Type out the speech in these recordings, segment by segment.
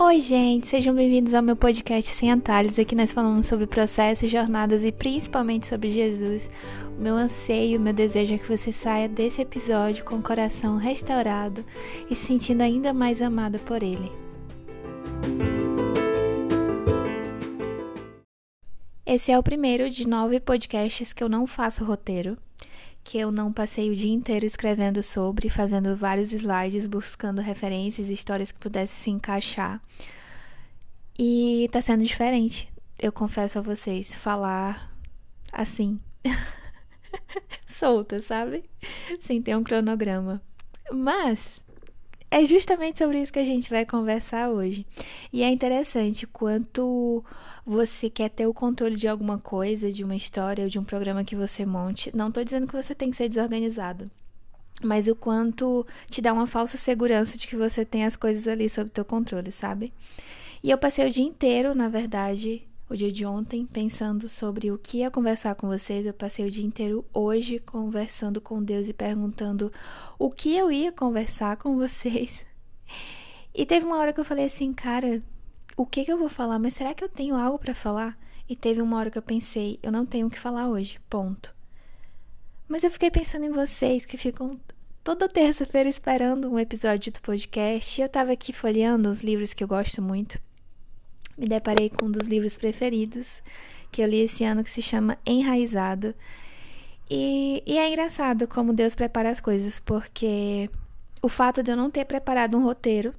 Oi, gente, sejam bem-vindos ao meu podcast Sem Atalhos. Aqui nós falamos sobre processos, jornadas e principalmente sobre Jesus. O meu anseio, o meu desejo é que você saia desse episódio com o coração restaurado e se sentindo ainda mais amado por Ele. Esse é o primeiro de nove podcasts que eu não faço roteiro que eu não passei o dia inteiro escrevendo sobre, fazendo vários slides, buscando referências, histórias que pudessem se encaixar. E tá sendo diferente, eu confesso a vocês, falar assim, solta, sabe? Sem ter um cronograma. Mas é justamente sobre isso que a gente vai conversar hoje. E é interessante quanto você quer ter o controle de alguma coisa, de uma história ou de um programa que você monte. Não estou dizendo que você tem que ser desorganizado, mas o quanto te dá uma falsa segurança de que você tem as coisas ali sob teu controle, sabe? E eu passei o dia inteiro, na verdade, o dia de ontem pensando sobre o que ia conversar com vocês. Eu passei o dia inteiro hoje conversando com Deus e perguntando o que eu ia conversar com vocês. E teve uma hora que eu falei assim, cara, o que, que eu vou falar? Mas será que eu tenho algo para falar? E teve uma hora que eu pensei, eu não tenho o que falar hoje, ponto. Mas eu fiquei pensando em vocês que ficam toda terça-feira esperando um episódio do podcast. E eu tava aqui folheando os livros que eu gosto muito me deparei com um dos livros preferidos que eu li esse ano que se chama Enraizado. E, e, é engraçado como Deus prepara as coisas, porque o fato de eu não ter preparado um roteiro,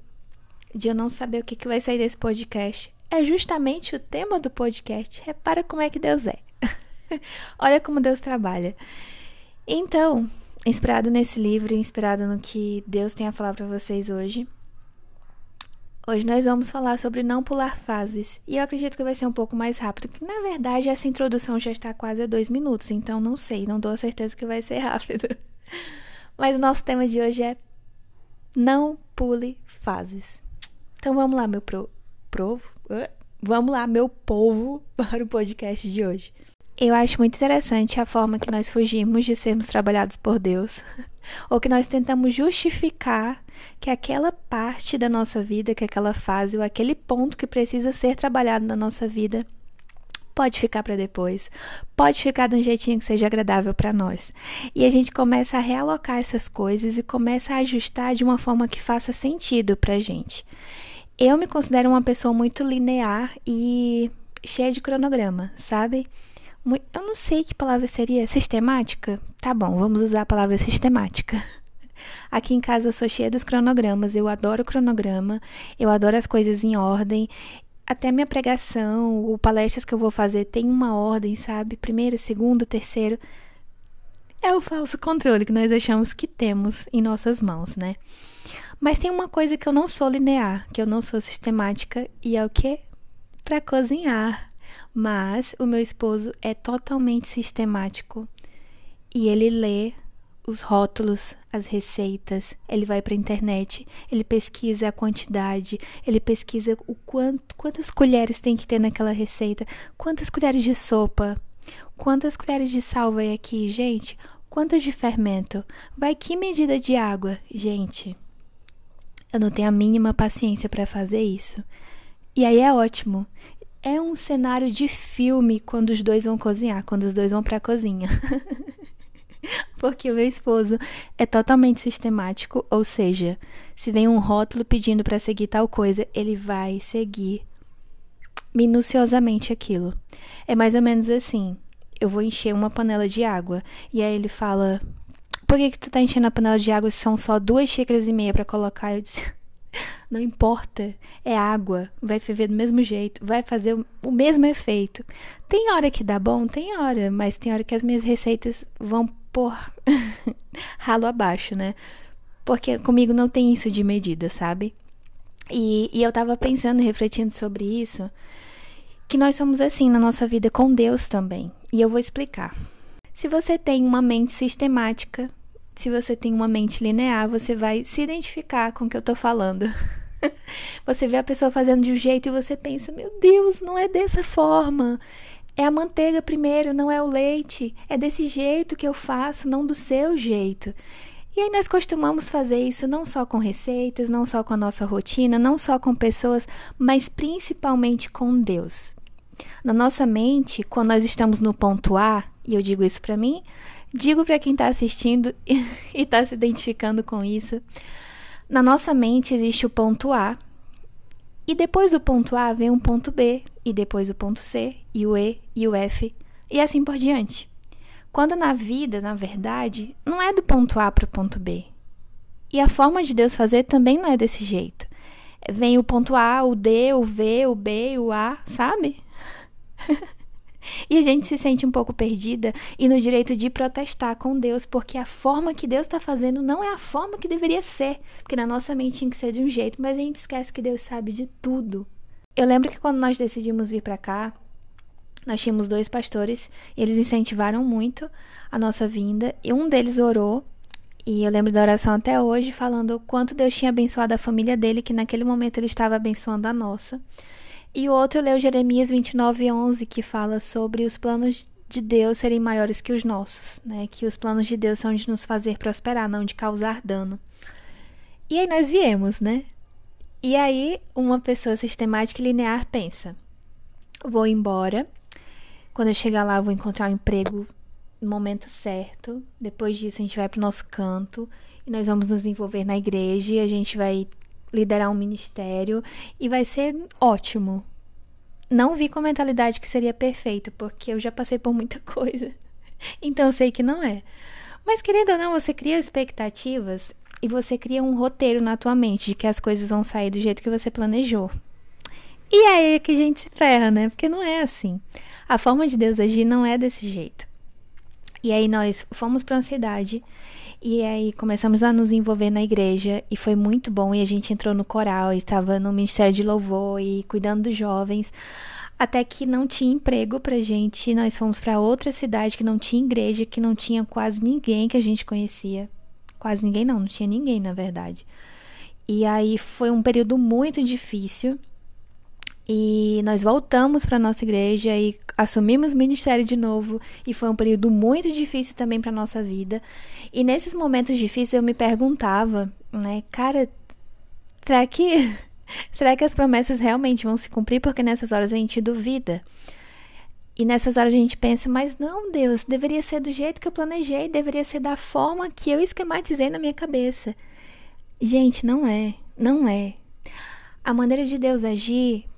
de eu não saber o que, que vai sair desse podcast, é justamente o tema do podcast. Repara como é que Deus é. Olha como Deus trabalha. Então, inspirado nesse livro, inspirado no que Deus tem a falar para vocês hoje, Hoje nós vamos falar sobre não pular fases. E eu acredito que vai ser um pouco mais rápido, que na verdade essa introdução já está quase a dois minutos, então não sei, não dou a certeza que vai ser rápido. Mas o nosso tema de hoje é não pule fases. Então vamos lá, meu pro, provo. Vamos lá, meu povo, para o podcast de hoje. Eu acho muito interessante a forma que nós fugimos de sermos trabalhados por Deus, ou que nós tentamos justificar que aquela parte da nossa vida, que aquela fase ou aquele ponto que precisa ser trabalhado na nossa vida pode ficar para depois, pode ficar de um jeitinho que seja agradável para nós. E a gente começa a realocar essas coisas e começa a ajustar de uma forma que faça sentido para gente. Eu me considero uma pessoa muito linear e cheia de cronograma, sabe? Eu não sei que palavra seria. Sistemática? Tá bom, vamos usar a palavra sistemática. Aqui em casa eu sou cheia dos cronogramas, eu adoro cronograma, eu adoro as coisas em ordem. Até minha pregação, ou palestras que eu vou fazer tem uma ordem, sabe? Primeiro, segundo, terceiro. É o falso controle que nós achamos que temos em nossas mãos, né? Mas tem uma coisa que eu não sou linear, que eu não sou sistemática, e é o quê? Para cozinhar. Mas o meu esposo é totalmente sistemático e ele lê os rótulos, as receitas, ele vai para a internet, ele pesquisa a quantidade, ele pesquisa o quanto, quantas colheres tem que ter naquela receita, quantas colheres de sopa, quantas colheres de sal vai aqui, gente, quantas de fermento, vai que medida de água, gente. Eu não tenho a mínima paciência para fazer isso. E aí é ótimo. É um cenário de filme quando os dois vão cozinhar, quando os dois vão para a cozinha. Porque o meu esposo é totalmente sistemático, ou seja, se vem um rótulo pedindo para seguir tal coisa, ele vai seguir minuciosamente aquilo. É mais ou menos assim. Eu vou encher uma panela de água e aí ele fala: "Por que que tu tá enchendo a panela de água se são só duas xícaras e meia para colocar?" Eu disse: não importa, é água, vai ferver do mesmo jeito, vai fazer o mesmo efeito. Tem hora que dá bom, tem hora, mas tem hora que as minhas receitas vão por ralo abaixo, né? Porque comigo não tem isso de medida, sabe? E, e eu tava pensando, refletindo sobre isso, que nós somos assim na nossa vida com Deus também. E eu vou explicar. Se você tem uma mente sistemática, se você tem uma mente linear, você vai se identificar com o que eu tô falando. você vê a pessoa fazendo de um jeito e você pensa: meu Deus, não é dessa forma. É a manteiga primeiro, não é o leite. É desse jeito que eu faço, não do seu jeito. E aí nós costumamos fazer isso não só com receitas, não só com a nossa rotina, não só com pessoas, mas principalmente com Deus. Na nossa mente, quando nós estamos no ponto A, e eu digo isso para mim, digo para quem está assistindo e está se identificando com isso. Na nossa mente existe o ponto A, e depois do ponto A vem um ponto B, e depois o ponto C, e o E, e o F, e assim por diante. Quando na vida, na verdade, não é do ponto A para o ponto B. E a forma de Deus fazer também não é desse jeito. Vem o ponto A, o D, o V, o B, o A, sabe? e a gente se sente um pouco perdida e no direito de protestar com Deus, porque a forma que Deus está fazendo não é a forma que deveria ser. Porque na nossa mente tinha que ser de um jeito, mas a gente esquece que Deus sabe de tudo. Eu lembro que quando nós decidimos vir para cá, nós tínhamos dois pastores e eles incentivaram muito a nossa vinda. E um deles orou, e eu lembro da oração até hoje, falando o quanto Deus tinha abençoado a família dele, que naquele momento ele estava abençoando a nossa. E o outro leu Jeremias 29, 11, que fala sobre os planos de Deus serem maiores que os nossos, né? Que os planos de Deus são de nos fazer prosperar, não de causar dano. E aí nós viemos, né? E aí uma pessoa sistemática e linear pensa: vou embora quando eu chegar lá, eu vou encontrar um emprego no momento certo. Depois disso, a gente vai para o nosso canto e nós vamos nos envolver na igreja e a gente vai liderar um ministério e vai ser ótimo. Não vi com a mentalidade que seria perfeito, porque eu já passei por muita coisa. Então eu sei que não é. Mas querendo ou não, você cria expectativas e você cria um roteiro na tua mente de que as coisas vão sair do jeito que você planejou. E é aí que a gente se ferra, né? Porque não é assim. A forma de Deus agir não é desse jeito. E aí nós fomos para uma cidade e aí começamos a nos envolver na igreja e foi muito bom. E a gente entrou no coral, estava no ministério de louvor e cuidando dos jovens. Até que não tinha emprego pra gente. Nós fomos para outra cidade que não tinha igreja, que não tinha quase ninguém que a gente conhecia. Quase ninguém, não, não tinha ninguém, na verdade. E aí foi um período muito difícil. E nós voltamos para nossa igreja e assumimos ministério de novo e foi um período muito difícil também para nossa vida. E nesses momentos difíceis eu me perguntava, né, cara, será que será que as promessas realmente vão se cumprir? Porque nessas horas a gente duvida. E nessas horas a gente pensa, mas não, Deus, deveria ser do jeito que eu planejei, deveria ser da forma que eu esquematizei na minha cabeça. Gente, não é, não é. A maneira de Deus agir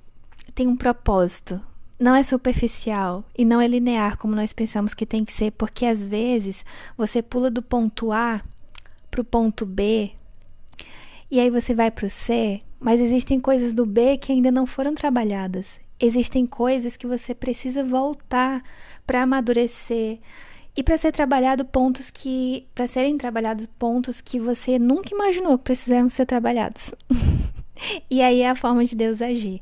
tem um propósito. Não é superficial e não é linear como nós pensamos que tem que ser, porque às vezes você pula do ponto A para o ponto B e aí você vai para o C, mas existem coisas do B que ainda não foram trabalhadas. Existem coisas que você precisa voltar para amadurecer e para ser trabalhado pontos que para serem trabalhados pontos que você nunca imaginou que precisavam ser trabalhados. e aí é a forma de Deus agir.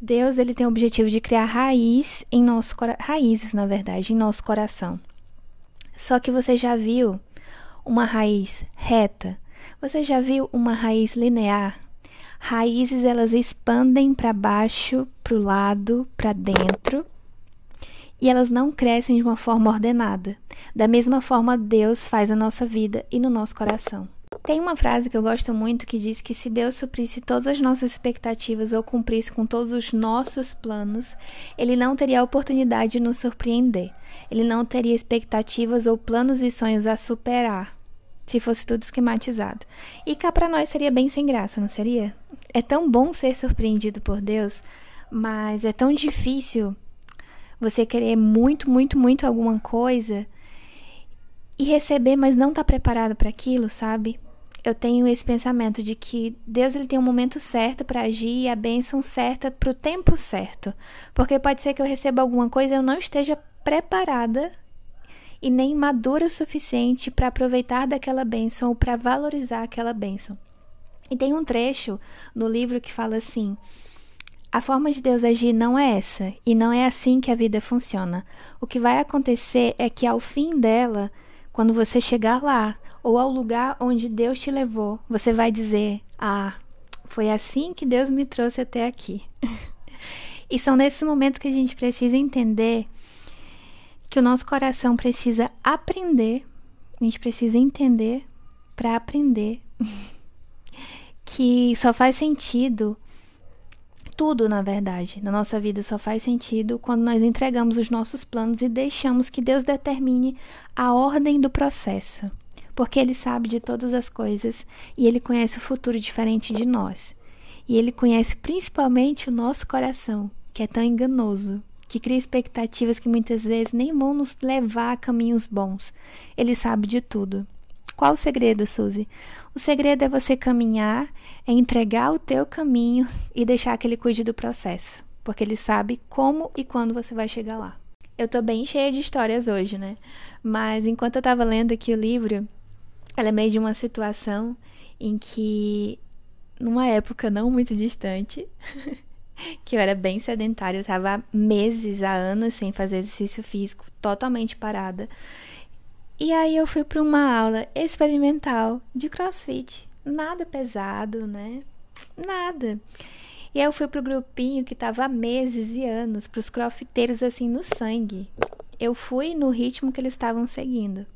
Deus ele tem o objetivo de criar raiz em nosso raízes, na verdade, em nosso coração. Só que você já viu uma raiz reta? Você já viu uma raiz linear? Raízes elas expandem para baixo, para o lado, para dentro, e elas não crescem de uma forma ordenada. Da mesma forma Deus faz a nossa vida e no nosso coração. Tem uma frase que eu gosto muito que diz que se Deus suprisse todas as nossas expectativas ou cumprisse com todos os nossos planos, ele não teria a oportunidade de nos surpreender. Ele não teria expectativas ou planos e sonhos a superar, se fosse tudo esquematizado. E cá para nós seria bem sem graça, não seria? É tão bom ser surpreendido por Deus, mas é tão difícil você querer muito, muito, muito alguma coisa e receber, mas não tá preparado para aquilo, sabe? eu tenho esse pensamento de que Deus ele tem um momento certo para agir e a bênção certa para o tempo certo. Porque pode ser que eu receba alguma coisa e eu não esteja preparada e nem madura o suficiente para aproveitar daquela bênção ou para valorizar aquela bênção. E tem um trecho no livro que fala assim: a forma de Deus agir não é essa, e não é assim que a vida funciona. O que vai acontecer é que ao fim dela, quando você chegar lá, ou ao lugar onde Deus te levou, você vai dizer: Ah, foi assim que Deus me trouxe até aqui. e são nesses momentos que a gente precisa entender que o nosso coração precisa aprender, a gente precisa entender para aprender que só faz sentido tudo, na verdade, na nossa vida só faz sentido quando nós entregamos os nossos planos e deixamos que Deus determine a ordem do processo. Porque Ele sabe de todas as coisas e Ele conhece o futuro diferente de nós. E Ele conhece principalmente o nosso coração, que é tão enganoso, que cria expectativas que muitas vezes nem vão nos levar a caminhos bons. Ele sabe de tudo. Qual o segredo, Suzy? O segredo é você caminhar, é entregar o teu caminho e deixar que ele cuide do processo, porque ele sabe como e quando você vai chegar lá. Eu tô bem cheia de histórias hoje, né? Mas enquanto eu tava lendo aqui o livro, ela é meio de uma situação em que, numa época não muito distante, que eu era bem sedentária, eu tava meses, há anos sem fazer exercício físico, totalmente parada. E aí eu fui para uma aula experimental de CrossFit. Nada pesado, né? Nada. E aí eu fui pro grupinho que tava há meses e anos, pros crossfiteiros assim no sangue. Eu fui no ritmo que eles estavam seguindo.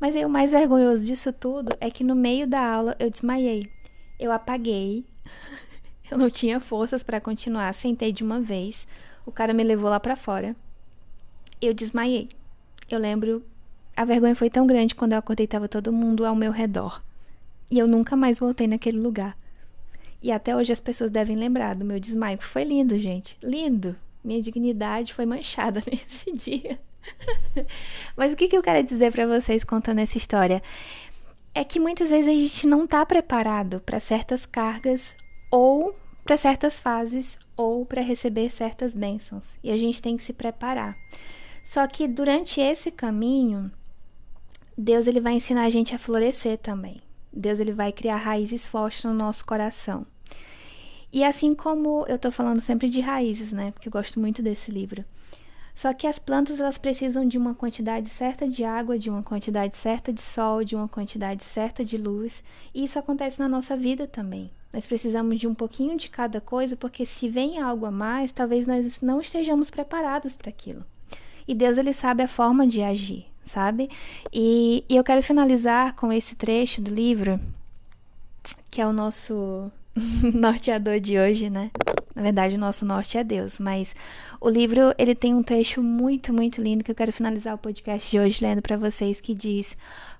Mas aí o mais vergonhoso disso tudo é que no meio da aula eu desmaiei. Eu apaguei. Eu não tinha forças para continuar, sentei de uma vez. O cara me levou lá para fora. Eu desmaiei. Eu lembro a vergonha foi tão grande quando eu acordei estava todo mundo ao meu redor. E eu nunca mais voltei naquele lugar. E até hoje as pessoas devem lembrar do meu desmaio. Foi lindo, gente. Lindo. Minha dignidade foi manchada nesse dia. Mas o que, que eu quero dizer para vocês contando essa história? É que muitas vezes a gente não está preparado para certas cargas ou para certas fases ou para receber certas bênçãos. E a gente tem que se preparar. Só que durante esse caminho, Deus ele vai ensinar a gente a florescer também. Deus ele vai criar raízes fortes no nosso coração. E assim como eu estou falando sempre de raízes, né? Porque eu gosto muito desse livro. Só que as plantas elas precisam de uma quantidade certa de água, de uma quantidade certa de sol, de uma quantidade certa de luz, e isso acontece na nossa vida também. Nós precisamos de um pouquinho de cada coisa, porque se vem algo a mais, talvez nós não estejamos preparados para aquilo. E Deus ele sabe a forma de agir sabe? E, e eu quero finalizar com esse trecho do livro, que é o nosso norteador de hoje, né? Na verdade, o nosso norte é Deus, mas o livro ele tem um trecho muito, muito lindo que eu quero finalizar o podcast de hoje lendo para vocês que diz: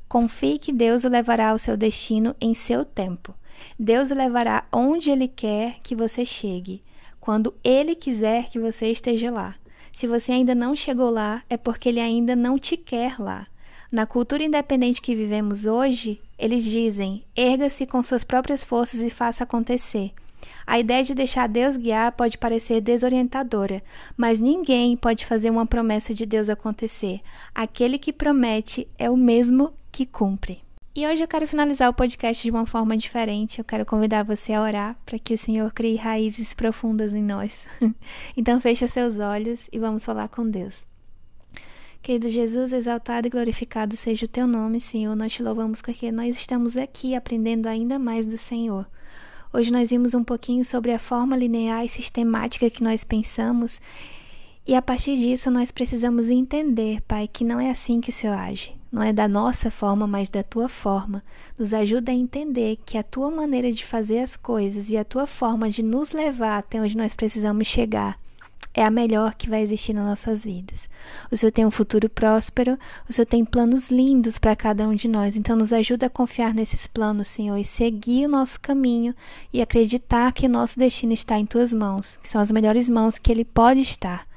Confie que Deus o levará ao seu destino em seu tempo. Deus o levará onde ele quer que você chegue, quando ele quiser que você esteja lá. Se você ainda não chegou lá, é porque ele ainda não te quer lá. Na cultura independente que vivemos hoje, eles dizem: erga-se com suas próprias forças e faça acontecer. A ideia de deixar Deus guiar pode parecer desorientadora, mas ninguém pode fazer uma promessa de Deus acontecer. Aquele que promete é o mesmo que cumpre. E hoje eu quero finalizar o podcast de uma forma diferente. Eu quero convidar você a orar para que o Senhor crie raízes profundas em nós. então feche seus olhos e vamos falar com Deus. Querido Jesus, exaltado e glorificado seja o teu nome, Senhor. Nós te louvamos porque nós estamos aqui aprendendo ainda mais do Senhor. Hoje nós vimos um pouquinho sobre a forma linear e sistemática que nós pensamos, e a partir disso nós precisamos entender, Pai, que não é assim que o Senhor age não é da nossa forma, mas da tua forma. Nos ajuda a entender que a tua maneira de fazer as coisas e a tua forma de nos levar até onde nós precisamos chegar é a melhor que vai existir nas nossas vidas. O Senhor tem um futuro próspero, o Senhor tem planos lindos para cada um de nós. Então, nos ajuda a confiar nesses planos, Senhor, e seguir o nosso caminho e acreditar que nosso destino está em tuas mãos, que são as melhores mãos que ele pode estar.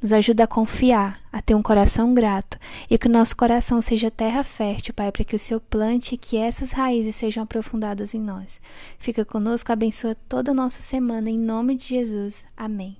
Nos ajuda a confiar, a ter um coração grato e que o nosso coração seja terra fértil, Pai, para que o Senhor plante e que essas raízes sejam aprofundadas em nós. Fica conosco, abençoa toda a nossa semana, em nome de Jesus. Amém.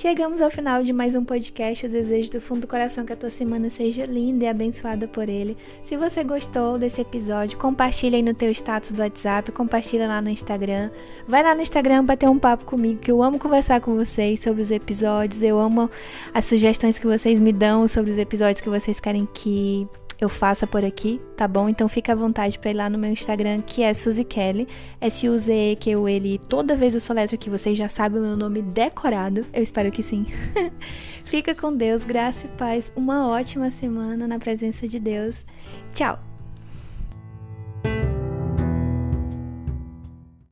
Chegamos ao final de mais um podcast. Eu desejo do fundo do coração que a tua semana seja linda e abençoada por ele. Se você gostou desse episódio, compartilha aí no teu status do WhatsApp, compartilha lá no Instagram. Vai lá no Instagram bater um papo comigo, que eu amo conversar com vocês sobre os episódios. Eu amo as sugestões que vocês me dão sobre os episódios que vocês querem que eu faça por aqui, tá bom? Então fica à vontade para ir lá no meu Instagram, que é Suzy Kelly, S-U-Z-E, que eu ele toda vez eu soletro aqui, vocês já sabem o meu nome decorado, eu espero que sim. fica com Deus, graça e paz, uma ótima semana na presença de Deus. Tchau!